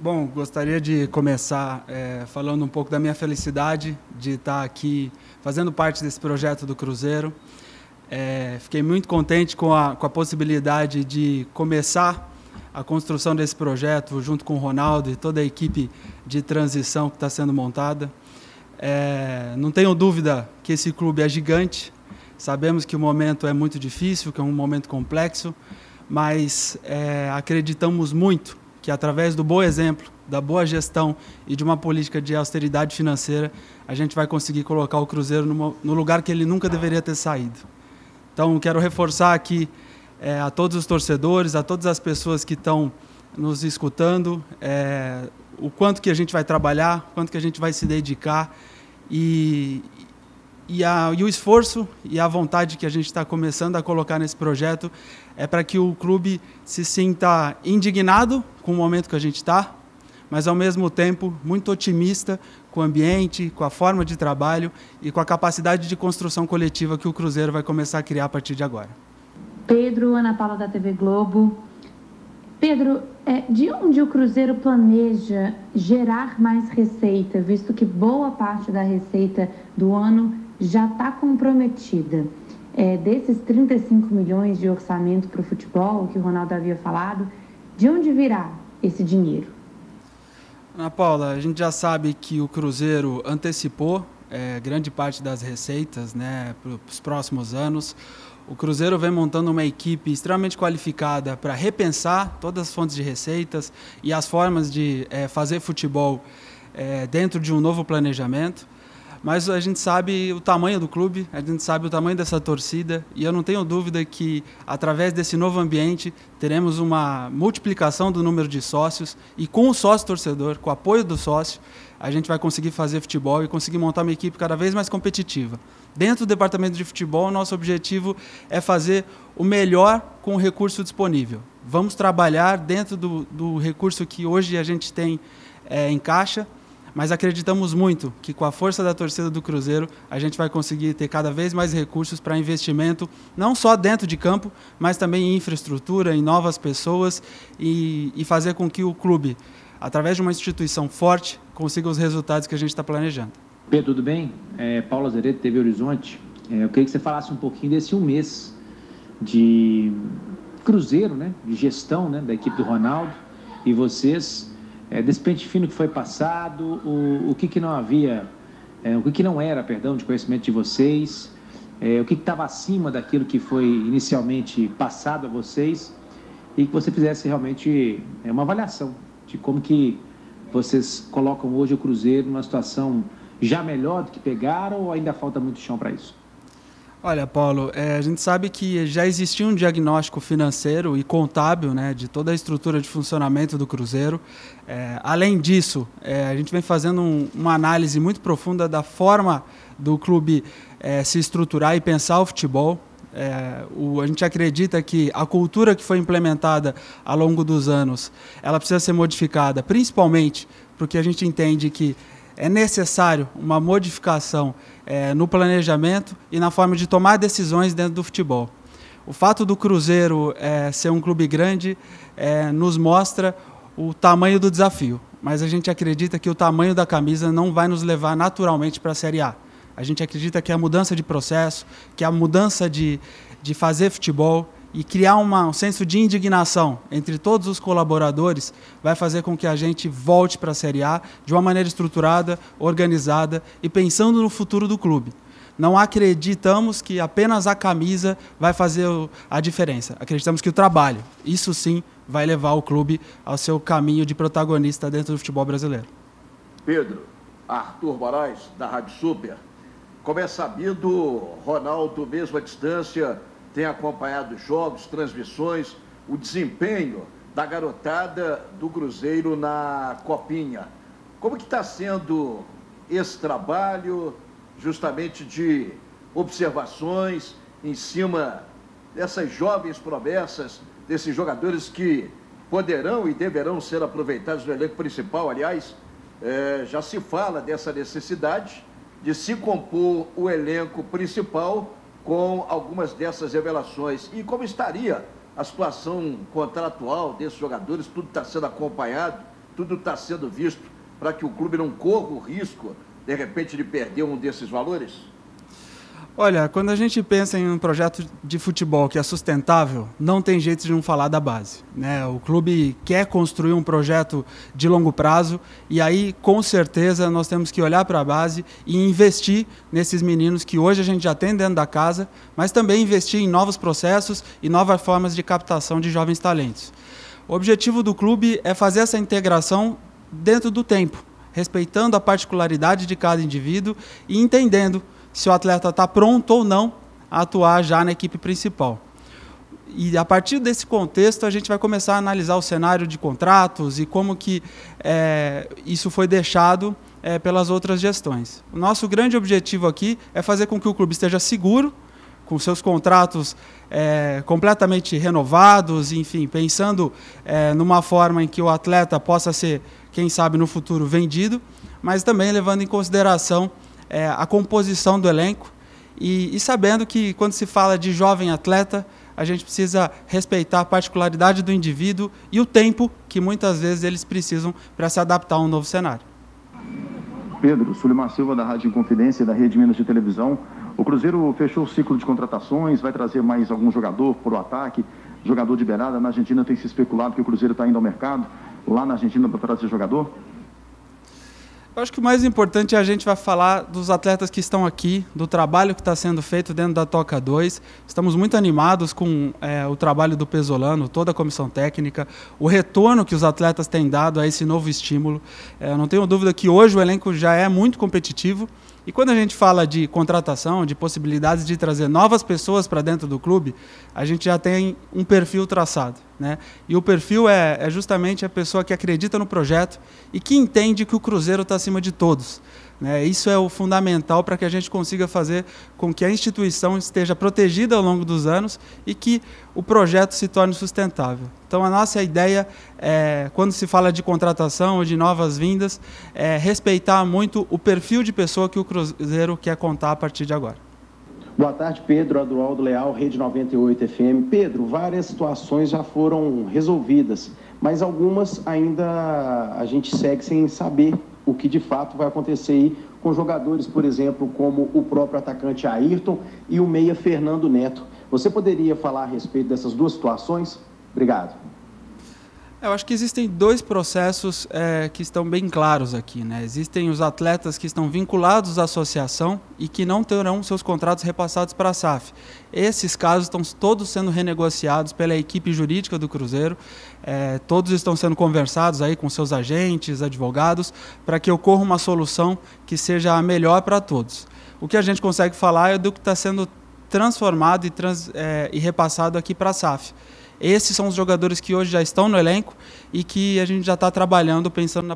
Bom, gostaria de começar é, falando um pouco da minha felicidade de estar aqui fazendo parte desse projeto do Cruzeiro. É, fiquei muito contente com a, com a possibilidade de começar a construção desse projeto junto com o Ronaldo e toda a equipe de transição que está sendo montada. É, não tenho dúvida que esse clube é gigante. Sabemos que o momento é muito difícil, que é um momento complexo, mas acreditamos muito que através do bom exemplo, da boa gestão e de uma política de austeridade financeira, a gente vai conseguir colocar o Cruzeiro no lugar que ele nunca deveria ter saído. Então, quero reforçar aqui é, a todos os torcedores, a todas as pessoas que estão nos escutando, é, o quanto que a gente vai trabalhar, o quanto que a gente vai se dedicar e, e, a, e o esforço e a vontade que a gente está começando a colocar nesse projeto é para que o clube se sinta indignado com o momento que a gente está, mas ao mesmo tempo muito otimista com o ambiente, com a forma de trabalho e com a capacidade de construção coletiva que o Cruzeiro vai começar a criar a partir de agora. Pedro, Ana Paula da TV Globo. Pedro, é, de onde o Cruzeiro planeja gerar mais receita, visto que boa parte da receita do ano já está comprometida. É, desses 35 milhões de orçamento para o futebol que o Ronaldo havia falado, de onde virá esse dinheiro? Ana Paula, a gente já sabe que o Cruzeiro antecipou é, grande parte das receitas né, para os próximos anos. O Cruzeiro vem montando uma equipe extremamente qualificada para repensar todas as fontes de receitas e as formas de é, fazer futebol é, dentro de um novo planejamento mas a gente sabe o tamanho do clube, a gente sabe o tamanho dessa torcida e eu não tenho dúvida que através desse novo ambiente teremos uma multiplicação do número de sócios e com o sócio torcedor, com o apoio do sócio, a gente vai conseguir fazer futebol e conseguir montar uma equipe cada vez mais competitiva. Dentro do departamento de futebol, nosso objetivo é fazer o melhor com o recurso disponível. Vamos trabalhar dentro do, do recurso que hoje a gente tem é, em caixa mas acreditamos muito que com a força da torcida do Cruzeiro a gente vai conseguir ter cada vez mais recursos para investimento, não só dentro de campo, mas também em infraestrutura, em novas pessoas e, e fazer com que o clube, através de uma instituição forte, consiga os resultados que a gente está planejando. Pedro, tudo bem? É, Paulo Azeredo, TV Horizonte. É, eu queria que você falasse um pouquinho desse um mês de Cruzeiro, né? de gestão né? da equipe do Ronaldo e vocês é, desse pente fino que foi passado, o, o que, que não havia, é, o que, que não era, perdão, de conhecimento de vocês, é, o que estava acima daquilo que foi inicialmente passado a vocês e que você fizesse realmente é, uma avaliação de como que vocês colocam hoje o Cruzeiro numa situação já melhor do que pegaram ou ainda falta muito chão para isso? Olha, Paulo, é, a gente sabe que já existia um diagnóstico financeiro e contábil né, de toda a estrutura de funcionamento do Cruzeiro. É, além disso, é, a gente vem fazendo um, uma análise muito profunda da forma do clube é, se estruturar e pensar o futebol. É, o, a gente acredita que a cultura que foi implementada ao longo dos anos, ela precisa ser modificada, principalmente porque a gente entende que é necessário uma modificação é, no planejamento e na forma de tomar decisões dentro do futebol. O fato do Cruzeiro é, ser um clube grande é, nos mostra o tamanho do desafio, mas a gente acredita que o tamanho da camisa não vai nos levar naturalmente para a Série A. A gente acredita que a mudança de processo, que a mudança de, de fazer futebol, e criar uma, um senso de indignação entre todos os colaboradores vai fazer com que a gente volte para a Série A de uma maneira estruturada, organizada e pensando no futuro do clube. Não acreditamos que apenas a camisa vai fazer a diferença. Acreditamos que o trabalho, isso sim, vai levar o clube ao seu caminho de protagonista dentro do futebol brasileiro. Pedro, Arthur Moraes, da Rádio Super. Como é sabido, Ronaldo, mesmo à distância, tem acompanhado os jogos, transmissões, o desempenho da garotada do Cruzeiro na Copinha. Como que está sendo esse trabalho, justamente de observações em cima dessas jovens promessas, desses jogadores que poderão e deverão ser aproveitados no elenco principal. Aliás, é, já se fala dessa necessidade de se compor o elenco principal com algumas dessas revelações. E como estaria a situação contratual desses jogadores? Tudo está sendo acompanhado. tudo está sendo visto para que o clube não corra o risco, de repente, de perder um desses valores? Olha, quando a gente pensa em um projeto de futebol que é sustentável, não tem jeito de não falar da base. Né? O clube quer construir um projeto de longo prazo e aí, com certeza, nós temos que olhar para a base e investir nesses meninos que hoje a gente já tem dentro da casa, mas também investir em novos processos e novas formas de captação de jovens talentos. O objetivo do clube é fazer essa integração dentro do tempo, respeitando a particularidade de cada indivíduo e entendendo se o atleta está pronto ou não a atuar já na equipe principal. E a partir desse contexto a gente vai começar a analisar o cenário de contratos e como que é, isso foi deixado é, pelas outras gestões. O nosso grande objetivo aqui é fazer com que o clube esteja seguro, com seus contratos é, completamente renovados, enfim, pensando é, numa forma em que o atleta possa ser, quem sabe, no futuro vendido, mas também levando em consideração é, a composição do elenco e, e sabendo que quando se fala de jovem atleta, a gente precisa respeitar a particularidade do indivíduo e o tempo que muitas vezes eles precisam para se adaptar a um novo cenário. Pedro, Sulimar Silva da Rádio Inconfidência da Rede Minas de Televisão. O Cruzeiro fechou o ciclo de contratações, vai trazer mais algum jogador para o ataque, jogador de beirada. Na Argentina tem se especulado que o Cruzeiro está indo ao mercado, lá na Argentina para trazer jogador? Eu acho que o mais importante é a gente vai falar dos atletas que estão aqui, do trabalho que está sendo feito dentro da Toca 2. Estamos muito animados com é, o trabalho do Pesolano, toda a comissão técnica, o retorno que os atletas têm dado a esse novo estímulo. É, não tenho dúvida que hoje o elenco já é muito competitivo e quando a gente fala de contratação, de possibilidades de trazer novas pessoas para dentro do clube, a gente já tem um perfil traçado. Né? E o perfil é, é justamente a pessoa que acredita no projeto e que entende que o Cruzeiro está acima de todos. Né? Isso é o fundamental para que a gente consiga fazer com que a instituição esteja protegida ao longo dos anos e que o projeto se torne sustentável. Então, a nossa ideia, é, quando se fala de contratação ou de novas vindas, é respeitar muito o perfil de pessoa que o Cruzeiro quer contar a partir de agora. Boa tarde, Pedro Adualdo Leal, Rede 98 FM. Pedro, várias situações já foram resolvidas, mas algumas ainda a gente segue sem saber o que de fato vai acontecer aí com jogadores, por exemplo, como o próprio atacante Ayrton e o meia Fernando Neto. Você poderia falar a respeito dessas duas situações? Obrigado. Eu acho que existem dois processos é, que estão bem claros aqui. Né? Existem os atletas que estão vinculados à associação e que não terão seus contratos repassados para a SAF. Esses casos estão todos sendo renegociados pela equipe jurídica do Cruzeiro. É, todos estão sendo conversados aí com seus agentes, advogados, para que ocorra uma solução que seja a melhor para todos. O que a gente consegue falar é do que está sendo transformado e, trans, é, e repassado aqui para a SAF. Esses são os jogadores que hoje já estão no elenco e que a gente já está trabalhando pensando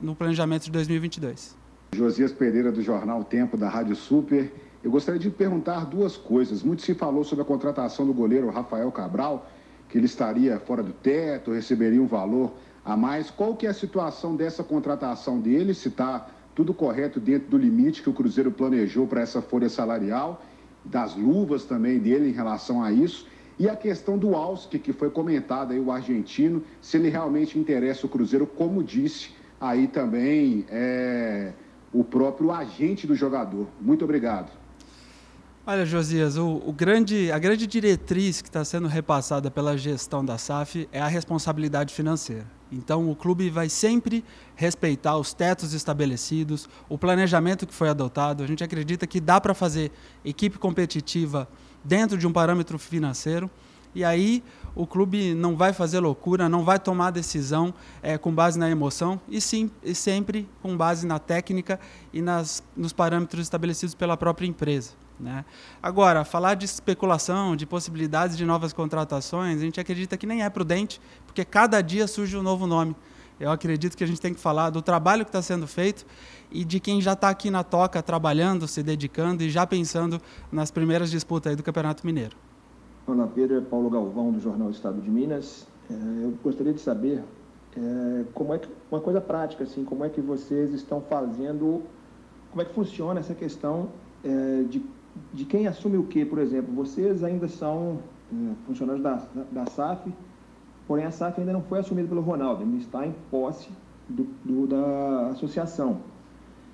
no planejamento de 2022. Josias Pereira, do jornal Tempo, da Rádio Super. Eu gostaria de perguntar duas coisas. Muito se falou sobre a contratação do goleiro Rafael Cabral, que ele estaria fora do teto, receberia um valor a mais. Qual que é a situação dessa contratação dele? Se está tudo correto dentro do limite que o Cruzeiro planejou para essa folha salarial, das luvas também dele em relação a isso. E a questão do Alski, que foi comentada aí, o argentino, se ele realmente interessa o Cruzeiro, como disse aí também é, o próprio agente do jogador. Muito obrigado. Olha, Josias, o, o, grande, a grande diretriz que está sendo repassada pela gestão da SAF é a responsabilidade financeira. Então, o clube vai sempre respeitar os tetos estabelecidos, o planejamento que foi adotado. A gente acredita que dá para fazer equipe competitiva dentro de um parâmetro financeiro. E aí o clube não vai fazer loucura, não vai tomar decisão é, com base na emoção, e sim e sempre com base na técnica e nas, nos parâmetros estabelecidos pela própria empresa. Né? Agora, falar de especulação, de possibilidades de novas contratações, a gente acredita que nem é prudente, porque cada dia surge um novo nome. Eu acredito que a gente tem que falar do trabalho que está sendo feito e de quem já está aqui na toca trabalhando, se dedicando e já pensando nas primeiras disputas do Campeonato Mineiro. Olá, Pedro. É Paulo Galvão, do Jornal Estado de Minas. É, eu gostaria de saber é, como é que, uma coisa prática, assim, como é que vocês estão fazendo, como é que funciona essa questão é, de, de quem assume o quê, por exemplo. Vocês ainda são é, funcionários da, da, da SAF, porém a SAF ainda não foi assumida pelo Ronaldo, ele está em posse do, do, da associação.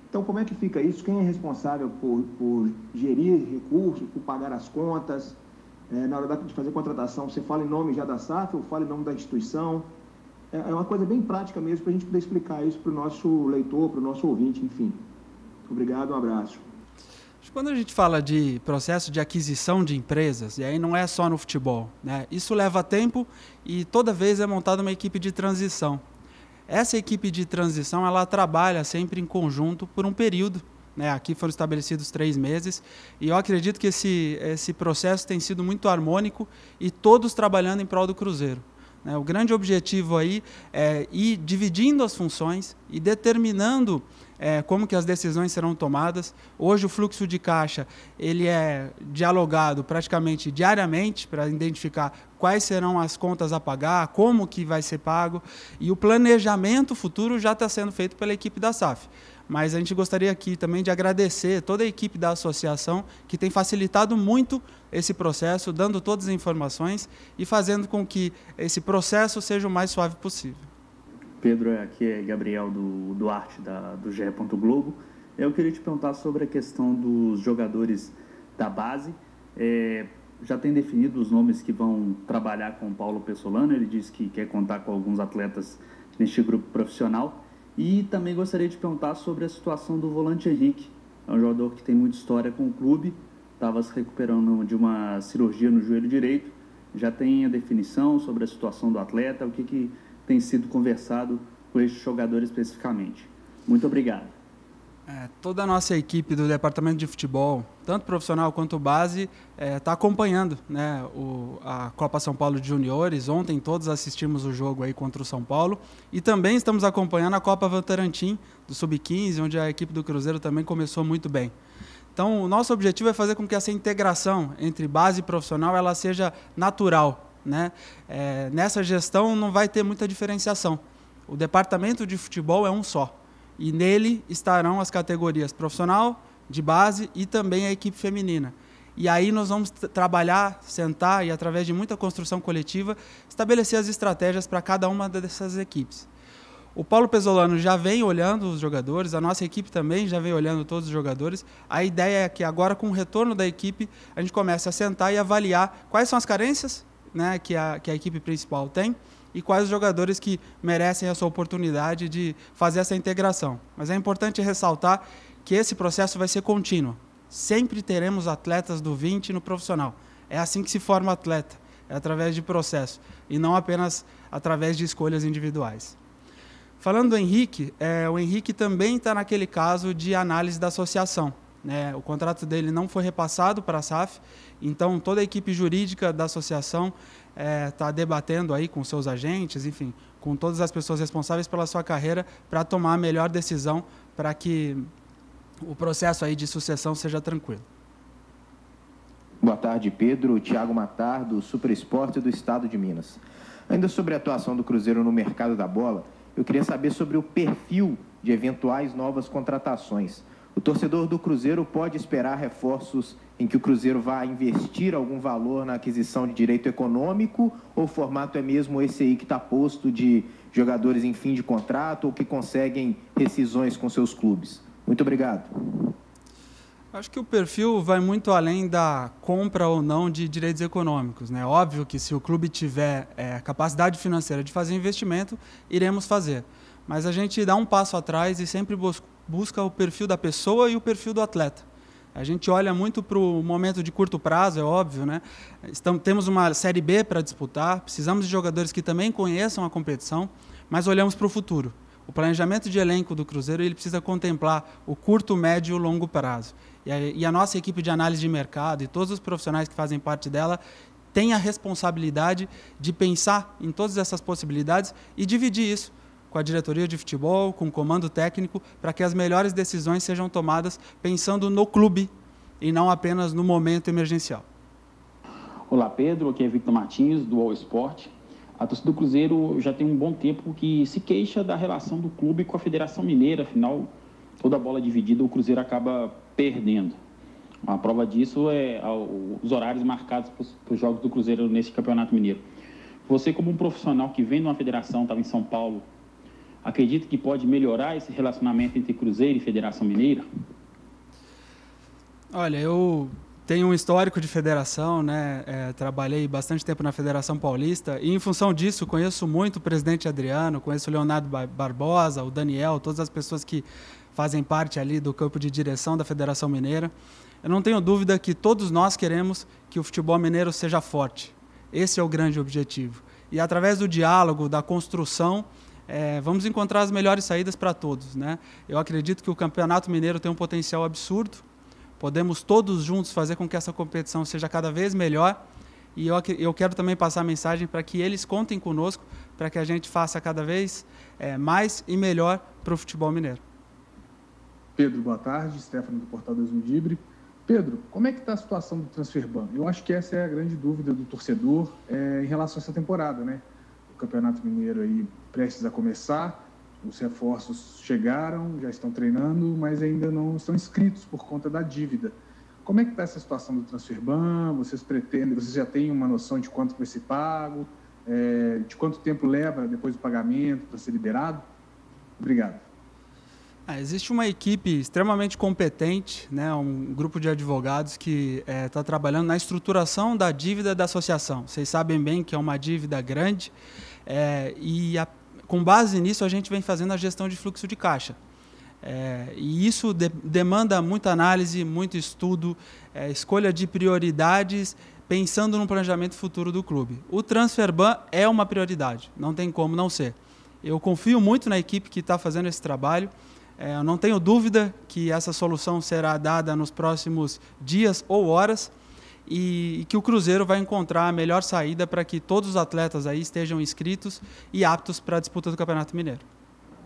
Então, como é que fica isso? Quem é responsável por, por gerir recursos, por pagar as contas? É, na hora de fazer contratação, você fala em nome já da SAF ou fala em nome da instituição? É, é uma coisa bem prática mesmo para a gente poder explicar isso para o nosso leitor, para o nosso ouvinte, enfim. Obrigado, um abraço. Quando a gente fala de processo de aquisição de empresas, e aí não é só no futebol, né? isso leva tempo e toda vez é montada uma equipe de transição. Essa equipe de transição ela trabalha sempre em conjunto por um período. Né? Aqui foram estabelecidos três meses e eu acredito que esse, esse processo tem sido muito harmônico e todos trabalhando em prol do Cruzeiro. Né? O grande objetivo aí é ir dividindo as funções e determinando é, como que as decisões serão tomadas. Hoje o fluxo de caixa ele é dialogado praticamente diariamente para identificar quais serão as contas a pagar, como que vai ser pago e o planejamento futuro já está sendo feito pela equipe da SAF. Mas a gente gostaria aqui também de agradecer toda a equipe da associação que tem facilitado muito esse processo, dando todas as informações e fazendo com que esse processo seja o mais suave possível. Pedro, aqui é Gabriel do Duarte, da, do GE. Globo. Eu queria te perguntar sobre a questão dos jogadores da base. É, já tem definido os nomes que vão trabalhar com o Paulo Pessolano. Ele disse que quer contar com alguns atletas neste grupo profissional. E também gostaria de perguntar sobre a situação do volante Henrique. É um jogador que tem muita história com o clube, estava se recuperando de uma cirurgia no joelho direito. Já tem a definição sobre a situação do atleta, o que, que tem sido conversado com este jogador especificamente. Muito obrigado. É, toda a nossa equipe do departamento de futebol, tanto profissional quanto base, está é, tá acompanhando né, o, a Copa São Paulo de Juniores. Ontem todos assistimos o jogo aí contra o São Paulo e também estamos acompanhando a Copa Vantarantim do Sub-15, onde a equipe do Cruzeiro também começou muito bem. Então, o nosso objetivo é fazer com que essa integração entre base e profissional ela seja natural, né? É, nessa gestão não vai ter muita diferenciação. O departamento de futebol é um só. E nele estarão as categorias profissional, de base e também a equipe feminina. E aí nós vamos trabalhar, sentar e, através de muita construção coletiva, estabelecer as estratégias para cada uma dessas equipes. O Paulo Pesolano já vem olhando os jogadores, a nossa equipe também já vem olhando todos os jogadores. A ideia é que agora, com o retorno da equipe, a gente comece a sentar e avaliar quais são as carências né, que, a, que a equipe principal tem e quais os jogadores que merecem essa oportunidade de fazer essa integração. Mas é importante ressaltar que esse processo vai ser contínuo. Sempre teremos atletas do 20 no profissional. É assim que se forma atleta, é através de processo e não apenas através de escolhas individuais. Falando do Henrique, é, o Henrique também está naquele caso de análise da associação. Né? O contrato dele não foi repassado para a SAF, então toda a equipe jurídica da associação está é, debatendo aí com seus agentes, enfim, com todas as pessoas responsáveis pela sua carreira para tomar a melhor decisão para que o processo aí de sucessão seja tranquilo. Boa tarde, Pedro. Tiago Matar, do Super Esporte do Estado de Minas. Ainda sobre a atuação do Cruzeiro no mercado da bola, eu queria saber sobre o perfil de eventuais novas contratações. O torcedor do Cruzeiro pode esperar reforços em que o Cruzeiro vá investir algum valor na aquisição de direito econômico ou o formato é mesmo esse aí que está posto de jogadores em fim de contrato ou que conseguem rescisões com seus clubes? Muito obrigado. Acho que o perfil vai muito além da compra ou não de direitos econômicos. Né? Óbvio que se o clube tiver é, capacidade financeira de fazer investimento, iremos fazer. Mas a gente dá um passo atrás e sempre busca o perfil da pessoa e o perfil do atleta. A gente olha muito para o momento de curto prazo, é óbvio, né? Estamos, temos uma Série B para disputar, precisamos de jogadores que também conheçam a competição, mas olhamos para o futuro. O planejamento de elenco do Cruzeiro ele precisa contemplar o curto, médio e longo prazo. E a, e a nossa equipe de análise de mercado e todos os profissionais que fazem parte dela têm a responsabilidade de pensar em todas essas possibilidades e dividir isso com a diretoria de futebol, com o comando técnico, para que as melhores decisões sejam tomadas pensando no clube e não apenas no momento emergencial. Olá, Pedro. Aqui é Victor Martins, do All Sport. A torcida do Cruzeiro já tem um bom tempo que se queixa da relação do clube com a Federação Mineira. Afinal, toda a bola dividida, o Cruzeiro acaba perdendo. Uma prova disso é os horários marcados para os jogos do Cruzeiro nesse Campeonato Mineiro. Você, como um profissional que vem de uma federação, estava em São Paulo acredita que pode melhorar esse relacionamento entre Cruzeiro e Federação Mineira? Olha, eu tenho um histórico de federação, né? É, trabalhei bastante tempo na Federação Paulista e, em função disso, conheço muito o presidente Adriano, conheço o Leonardo Barbosa, o Daniel, todas as pessoas que fazem parte ali do campo de direção da Federação Mineira. Eu não tenho dúvida que todos nós queremos que o futebol mineiro seja forte. Esse é o grande objetivo. E através do diálogo, da construção, é, vamos encontrar as melhores saídas para todos. Né? Eu acredito que o Campeonato Mineiro tem um potencial absurdo. Podemos todos juntos fazer com que essa competição seja cada vez melhor. E eu, eu quero também passar a mensagem para que eles contem conosco, para que a gente faça cada vez é, mais e melhor para o futebol mineiro. Pedro, boa tarde. Stefano do Portal 2000 Libre. Pedro, como é que está a situação do transfer ban? Eu acho que essa é a grande dúvida do torcedor é, em relação a essa temporada, né? Campeonato Mineiro aí prestes a começar, os reforços chegaram, já estão treinando, mas ainda não estão inscritos por conta da dívida. Como é que está essa situação do transfer ban? Vocês pretendem, vocês já têm uma noção de quanto vai ser pago? É, de quanto tempo leva depois do pagamento para ser liberado? Obrigado. Ah, existe uma equipe extremamente competente, né, um grupo de advogados que está é, tá trabalhando na estruturação da dívida da associação. Vocês sabem bem que é uma dívida grande é, e a, com base nisso a gente vem fazendo a gestão de fluxo de caixa. É, e isso de, demanda muita análise, muito estudo, é, escolha de prioridades, pensando no planejamento futuro do clube. O transfer ban é uma prioridade, não tem como não ser. Eu confio muito na equipe que está fazendo esse trabalho. É, eu não tenho dúvida que essa solução será dada nos próximos dias ou horas e, e que o Cruzeiro vai encontrar a melhor saída para que todos os atletas aí estejam inscritos e aptos para a disputa do Campeonato Mineiro.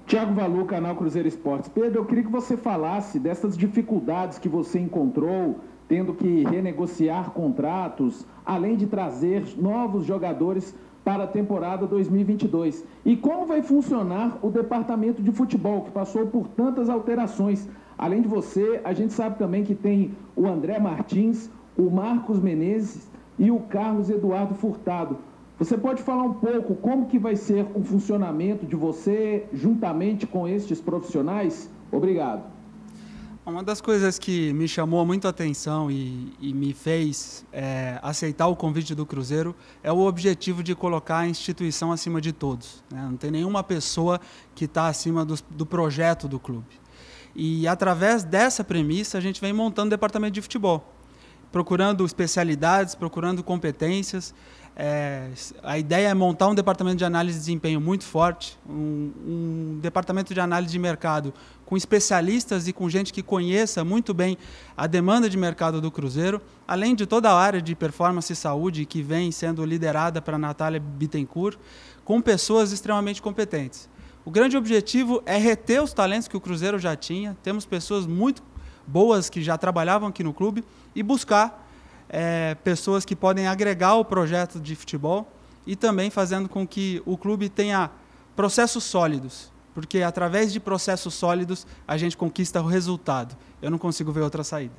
Tiago Valu, canal Cruzeiro Esportes. Pedro, eu queria que você falasse dessas dificuldades que você encontrou, tendo que renegociar contratos, além de trazer novos jogadores para a temporada 2022. E como vai funcionar o departamento de futebol, que passou por tantas alterações? Além de você, a gente sabe também que tem o André Martins, o Marcos Menezes e o Carlos Eduardo Furtado. Você pode falar um pouco como que vai ser o funcionamento de você juntamente com estes profissionais? Obrigado. Uma das coisas que me chamou muito a atenção e, e me fez é, aceitar o convite do Cruzeiro é o objetivo de colocar a instituição acima de todos. Né? Não tem nenhuma pessoa que está acima do, do projeto do clube. E através dessa premissa, a gente vem montando o departamento de futebol, procurando especialidades, procurando competências. É, a ideia é montar um departamento de análise de desempenho muito forte, um, um, departamento de análise de mercado com especialistas e com gente que conheça muito bem a demanda de mercado do Cruzeiro, além de toda a área de performance e saúde que vem sendo liderada para a Natália Bittencourt, com pessoas extremamente competentes. O grande objetivo é reter os talentos que o Cruzeiro já tinha, temos pessoas muito boas que já trabalhavam aqui no clube e buscar é, pessoas que podem agregar o projeto de futebol e também fazendo com que o clube tenha processos sólidos, porque através de processos sólidos a gente conquista o resultado. Eu não consigo ver outra saída.